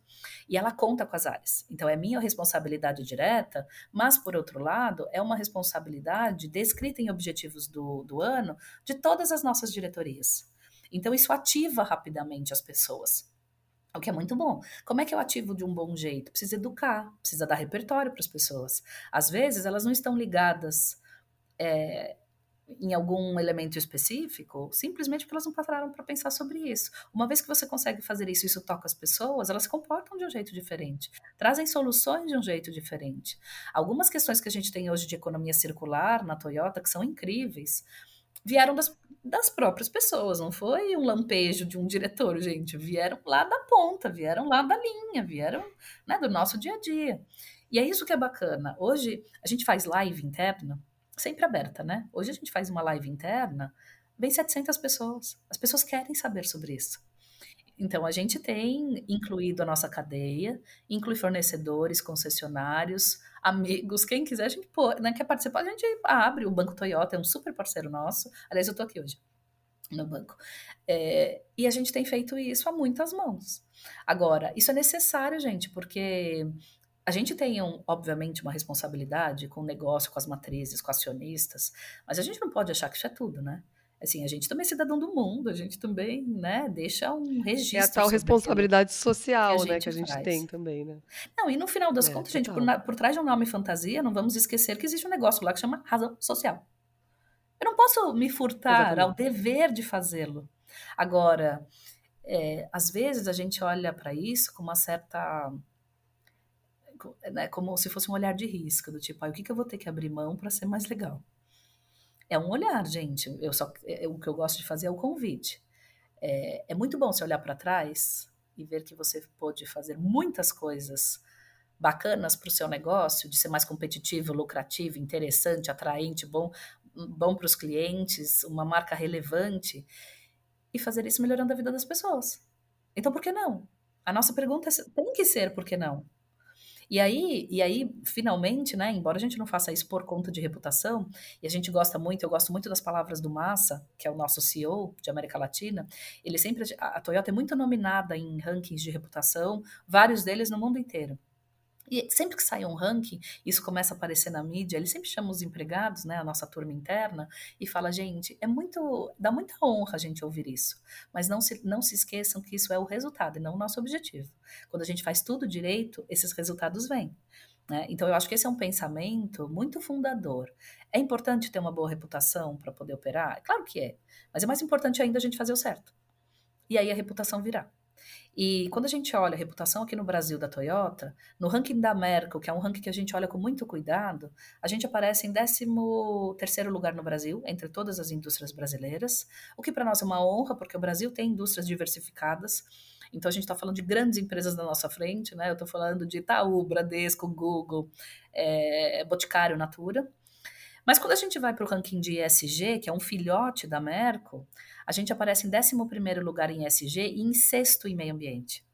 e ela conta com as áreas. Então é minha responsabilidade direta, mas por outro lado é uma responsabilidade descrita em objetivos do, do ano de todas as nossas diretorias. Então isso ativa rapidamente as pessoas. O que é muito bom. Como é que eu ativo de um bom jeito? Precisa educar, precisa dar repertório para as pessoas. Às vezes, elas não estão ligadas é, em algum elemento específico, simplesmente porque elas não pararam para pensar sobre isso. Uma vez que você consegue fazer isso, isso toca as pessoas, elas se comportam de um jeito diferente, trazem soluções de um jeito diferente. Algumas questões que a gente tem hoje de economia circular na Toyota, que são incríveis, vieram das, das próprias pessoas, não foi um lampejo de um diretor, gente. Vieram lá da ponta, vieram lá da linha, vieram né, do nosso dia a dia. E é isso que é bacana. Hoje a gente faz live interna, sempre aberta, né? Hoje a gente faz uma live interna, vem 700 pessoas. As pessoas querem saber sobre isso. Então, a gente tem incluído a nossa cadeia, inclui fornecedores, concessionários, amigos, quem quiser, a gente pô, né, quer participar, a gente abre. O Banco Toyota é um super parceiro nosso. Aliás, eu estou aqui hoje no banco. É, e a gente tem feito isso a muitas mãos. Agora, isso é necessário, gente, porque a gente tem, um, obviamente, uma responsabilidade com o negócio, com as matrizes, com acionistas, mas a gente não pode achar que isso é tudo, né? Assim, a gente também é cidadão do mundo, a gente também, né, deixa um registro. É a tal responsabilidade social, que né, que a gente faz. tem também, né? Não, e no final das é, contas, gente, por, por trás de um nome fantasia, não vamos esquecer que existe um negócio lá que chama razão social. Eu não posso me furtar Exatamente. ao dever de fazê-lo. Agora, é, às vezes a gente olha para isso com uma certa né, como se fosse um olhar de risco, do tipo, ah, o que, que eu vou ter que abrir mão para ser mais legal? É um olhar, gente. Eu só, é, o que eu gosto de fazer é o convite. É, é muito bom você olhar para trás e ver que você pode fazer muitas coisas bacanas para o seu negócio, de ser mais competitivo, lucrativo, interessante, atraente, bom, bom para os clientes, uma marca relevante, e fazer isso melhorando a vida das pessoas. Então, por que não? A nossa pergunta é, tem que ser por que não? E aí, e aí, finalmente, né, embora a gente não faça isso por conta de reputação, e a gente gosta muito, eu gosto muito das palavras do Massa, que é o nosso CEO de América Latina, ele sempre, a Toyota é muito nominada em rankings de reputação, vários deles no mundo inteiro. E sempre que sai um ranking, isso começa a aparecer na mídia, ele sempre chama os empregados, né, a nossa turma interna, e fala, gente, é muito, dá muita honra a gente ouvir isso, mas não se, não se esqueçam que isso é o resultado e não o nosso objetivo. Quando a gente faz tudo direito, esses resultados vêm. Né? Então, eu acho que esse é um pensamento muito fundador. É importante ter uma boa reputação para poder operar? Claro que é, mas é mais importante ainda a gente fazer o certo. E aí a reputação virá. E quando a gente olha a reputação aqui no Brasil da Toyota, no ranking da Merco, que é um ranking que a gente olha com muito cuidado, a gente aparece em 13 lugar no Brasil, entre todas as indústrias brasileiras, o que para nós é uma honra, porque o Brasil tem indústrias diversificadas. Então a gente está falando de grandes empresas na nossa frente, né? Eu estou falando de Itaú, Bradesco, Google, é, Boticário, Natura. Mas quando a gente vai para o ranking de ESG, que é um filhote da Merco, a gente aparece em 11 lugar em ESG e em sexto em meio ambiente.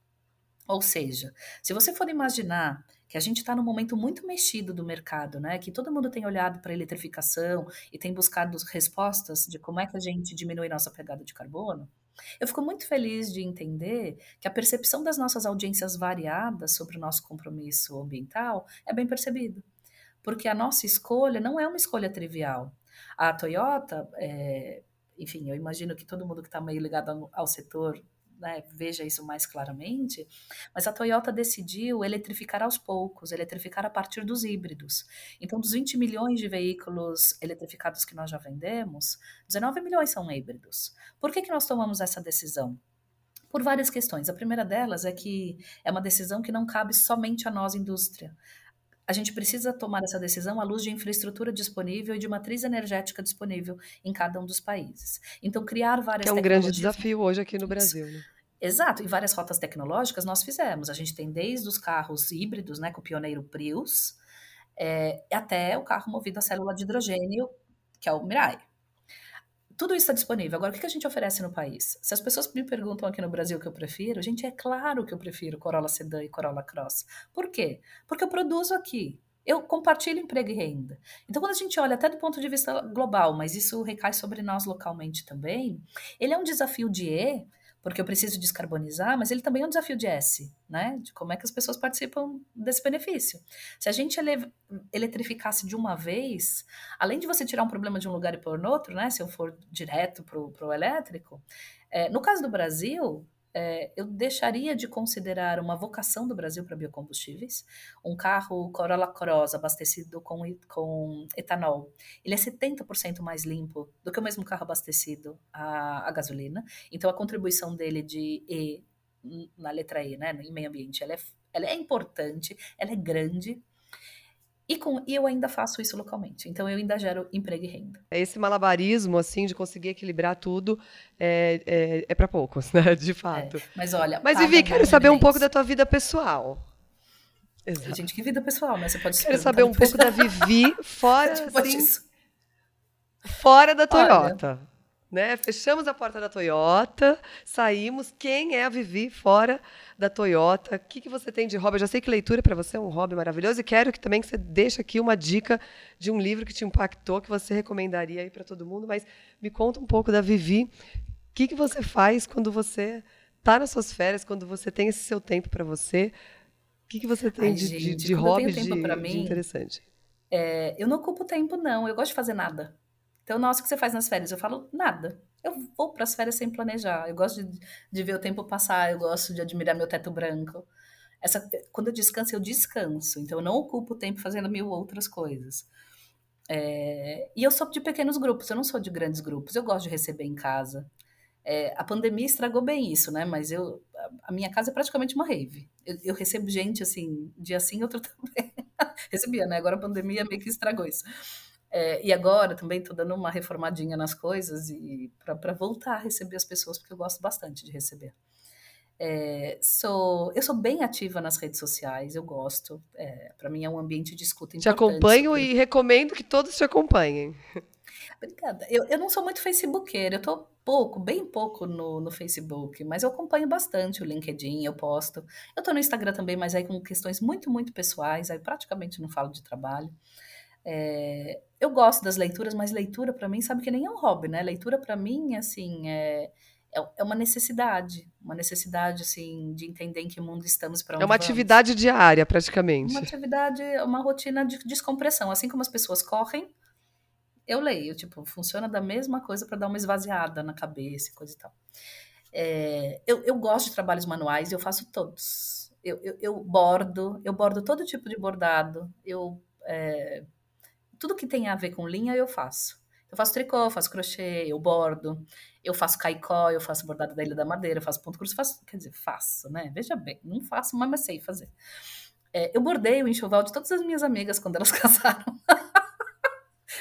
Ou seja, se você for imaginar que a gente está num momento muito mexido do mercado, né? Que todo mundo tem olhado para a eletrificação e tem buscado respostas de como é que a gente diminui nossa pegada de carbono. Eu fico muito feliz de entender que a percepção das nossas audiências variadas sobre o nosso compromisso ambiental é bem percebida porque a nossa escolha não é uma escolha trivial. A Toyota, é, enfim, eu imagino que todo mundo que está meio ligado ao, ao setor né, veja isso mais claramente, mas a Toyota decidiu eletrificar aos poucos, eletrificar a partir dos híbridos. Então, dos 20 milhões de veículos eletrificados que nós já vendemos, 19 milhões são híbridos. Por que, que nós tomamos essa decisão? Por várias questões. A primeira delas é que é uma decisão que não cabe somente a nós, indústria a gente precisa tomar essa decisão à luz de infraestrutura disponível e de matriz energética disponível em cada um dos países. Então, criar várias Que é um grande desafio hoje aqui no Brasil, né? Exato, e várias rotas tecnológicas nós fizemos. A gente tem desde os carros híbridos, né, com o pioneiro Prius, é, até o carro movido a célula de hidrogênio, que é o Mirai tudo isso está disponível. Agora, o que a gente oferece no país? Se as pessoas me perguntam aqui no Brasil o que eu prefiro, gente, é claro que eu prefiro Corolla Sedan e Corolla Cross. Por quê? Porque eu produzo aqui. Eu compartilho emprego e renda. Então, quando a gente olha até do ponto de vista global, mas isso recai sobre nós localmente também, ele é um desafio de E, porque eu preciso descarbonizar, mas ele também é um desafio de S, né? De como é que as pessoas participam desse benefício. Se a gente ele eletrificasse de uma vez, além de você tirar um problema de um lugar e pôr no outro, né? Se eu for direto para o elétrico, é, no caso do Brasil, é, eu deixaria de considerar uma vocação do Brasil para biocombustíveis. Um carro Corolla Cross abastecido com, com etanol, ele é 70% mais limpo do que o mesmo carro abastecido a, a gasolina. Então, a contribuição dele de E, na letra E, né, em meio ambiente, ela é, ela é importante, ela é grande. E, com, e eu ainda faço isso localmente. Então, eu ainda gero emprego e renda. Esse malabarismo, assim, de conseguir equilibrar tudo, é, é, é para poucos, né? De fato. É, mas olha. Mas, Vivi, quero saber um pouco da tua vida pessoal. Exato. Gente, que vida pessoal, né? Você pode Quero saber um pouco da Vivi fora, assim, fora da Toyota. Olha, né? Fechamos a porta da Toyota, saímos. Quem é a Vivi fora da Toyota? O que, que você tem de hobby? Eu já sei que leitura para você é um hobby maravilhoso e quero que também que você deixe aqui uma dica de um livro que te impactou, que você recomendaria aí para todo mundo. Mas me conta um pouco da Vivi. O que, que você faz quando você está nas suas férias, quando você tem esse seu tempo para você? O que, que você tem Ai, de, gente, de, de hobby de, mim, de interessante? É, eu não ocupo tempo, não. Eu gosto de fazer nada. Então, nossa, o que você faz nas férias? Eu falo, nada. Eu vou para as férias sem planejar. Eu gosto de, de, ver o tempo passar, eu gosto de admirar meu teto branco. Essa, quando eu descanso, eu descanso. Então, eu não ocupo tempo fazendo mil outras coisas. É, e eu sou de pequenos grupos, eu não sou de grandes grupos. Eu gosto de receber em casa. É, a pandemia estragou bem isso, né? Mas eu, a minha casa é praticamente uma rave. Eu, eu recebo gente assim, dia sim, outro também. Recebia, né? Agora a pandemia meio que estragou isso. É, e agora também estou dando uma reformadinha nas coisas e para voltar a receber as pessoas, porque eu gosto bastante de receber. É, sou, eu sou bem ativa nas redes sociais, eu gosto. É, para mim é um ambiente de escuta importante. Te acompanho e recomendo que todos te acompanhem. Obrigada. Eu, eu não sou muito facebookeira, eu tô pouco, bem pouco no, no Facebook, mas eu acompanho bastante o LinkedIn, eu posto. Eu tô no Instagram também, mas aí com questões muito, muito pessoais, aí praticamente não falo de trabalho. É, eu gosto das leituras, mas leitura para mim, sabe que nem é um hobby, né? Leitura para mim, assim, é, é, é, uma necessidade, uma necessidade, assim, de entender em que mundo estamos para onde É uma vamos. atividade diária, praticamente. Uma atividade, uma rotina de descompressão. Assim como as pessoas correm, eu leio, tipo, funciona da mesma coisa para dar uma esvaziada na cabeça e coisa e tal. É, eu, eu gosto de trabalhos manuais, eu faço todos. Eu, eu, eu bordo, eu bordo todo tipo de bordado, eu... É, tudo que tem a ver com linha eu faço. Eu faço tricô, eu faço crochê, eu bordo, eu faço caicó, eu faço bordado da Ilha da Madeira, eu faço ponto cruz, faço, quer dizer, faço, né? Veja bem, não faço, mas sei fazer. É, eu bordei o enxoval de todas as minhas amigas quando elas casaram.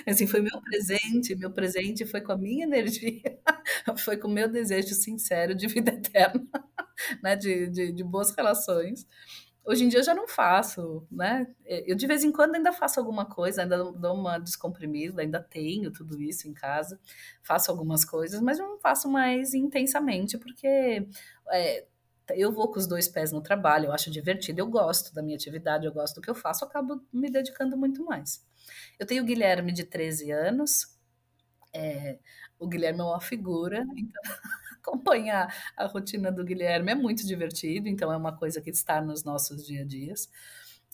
assim, foi meu presente, meu presente foi com a minha energia, foi com o meu desejo sincero de vida eterna, né? De, de, de boas relações. Hoje em dia eu já não faço, né? Eu de vez em quando ainda faço alguma coisa, ainda dou uma descomprimida, ainda tenho tudo isso em casa, faço algumas coisas, mas não faço mais intensamente, porque é, eu vou com os dois pés no trabalho, eu acho divertido, eu gosto da minha atividade, eu gosto do que eu faço, eu acabo me dedicando muito mais. Eu tenho o Guilherme de 13 anos, é, o Guilherme é uma figura, então acompanhar a rotina do Guilherme é muito divertido, então é uma coisa que está nos nossos dia a dias.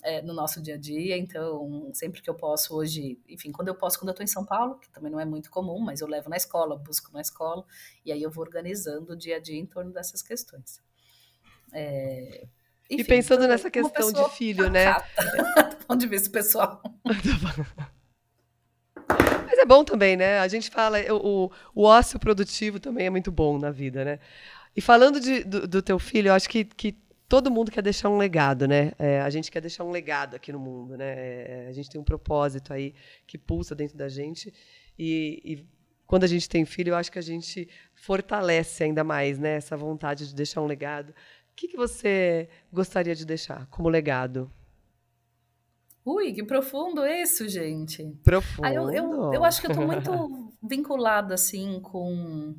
É, no nosso dia a dia, então sempre que eu posso hoje, enfim, quando eu posso, quando eu estou em São Paulo, que também não é muito comum, mas eu levo na escola, busco na escola, e aí eu vou organizando o dia a dia em torno dessas questões. É, enfim, e pensando nessa questão de filho, né? do ponto de vista pessoal. É bom também, né? A gente fala, o, o ócio produtivo também é muito bom na vida, né? E falando de, do, do, teu filho, eu acho que, que todo mundo quer deixar um legado, né? É, a gente quer deixar um legado aqui no mundo, né? É, a gente tem um propósito aí que pulsa dentro da gente. E, e, quando a gente tem filho, eu acho que a gente fortalece ainda mais, né? Essa vontade de deixar um legado. O que, que você gostaria de deixar como legado? Ui, que profundo isso, gente. Profundo. Ah, eu, eu, eu, acho que eu tô muito vinculada, assim, com...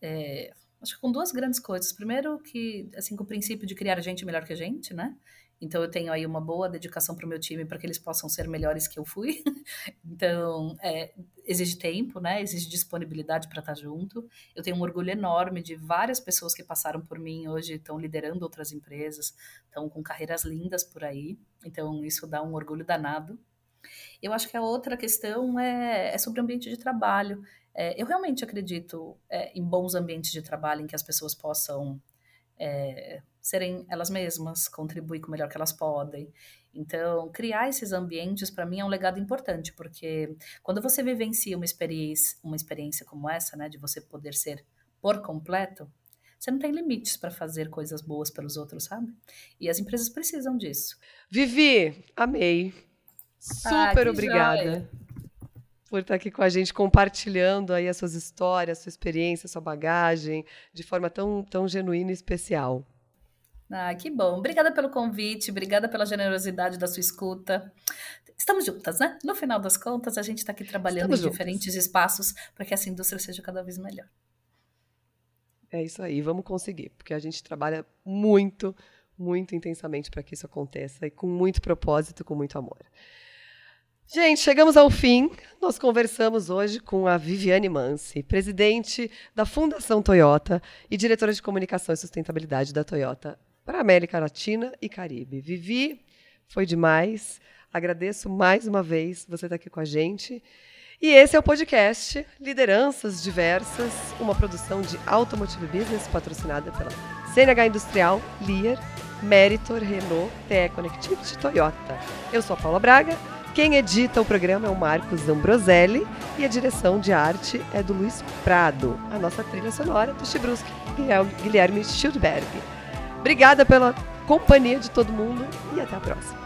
É, acho que com duas grandes coisas. Primeiro que, assim, com o princípio de criar gente melhor que a gente, né? Então eu tenho aí uma boa dedicação para o meu time para que eles possam ser melhores que eu fui. então é, exige tempo, né? Exige disponibilidade para estar tá junto. Eu tenho um orgulho enorme de várias pessoas que passaram por mim hoje estão liderando outras empresas, estão com carreiras lindas por aí. Então isso dá um orgulho danado. Eu acho que a outra questão é, é sobre o ambiente de trabalho. É, eu realmente acredito é, em bons ambientes de trabalho em que as pessoas possam é, serem elas mesmas, contribuir com o melhor que elas podem. Então, criar esses ambientes para mim é um legado importante, porque quando você vivencia uma experiência, uma experiência como essa, né, de você poder ser por completo, você não tem limites para fazer coisas boas pelos outros, sabe? E as empresas precisam disso. Vivi, amei. Super ah, obrigada. Joia. Por estar aqui com a gente, compartilhando aí as suas histórias, sua experiência, sua bagagem, de forma tão, tão genuína e especial. Ah, que bom. Obrigada pelo convite, obrigada pela generosidade da sua escuta. Estamos juntas, né? No final das contas, a gente está aqui trabalhando Estamos em juntas. diferentes espaços para que essa indústria seja cada vez melhor. É isso aí, vamos conseguir, porque a gente trabalha muito, muito intensamente para que isso aconteça e com muito propósito, com muito amor. Gente, chegamos ao fim. Nós conversamos hoje com a Viviane Mansi, presidente da Fundação Toyota e diretora de comunicação e sustentabilidade da Toyota para a América Latina e Caribe. Vivi, foi demais. Agradeço mais uma vez você estar aqui com a gente. E esse é o podcast Lideranças Diversas, uma produção de Automotive Business patrocinada pela CNH Industrial, Lear, Meritor, Renault, TE Connectivity Toyota. Eu sou a Paula Braga quem edita o programa é o Marcos Ambroselli e a direção de arte é do Luiz Prado. A nossa trilha sonora é do Chibruski Guilherme Schildberg. Obrigada pela companhia de todo mundo e até a próxima.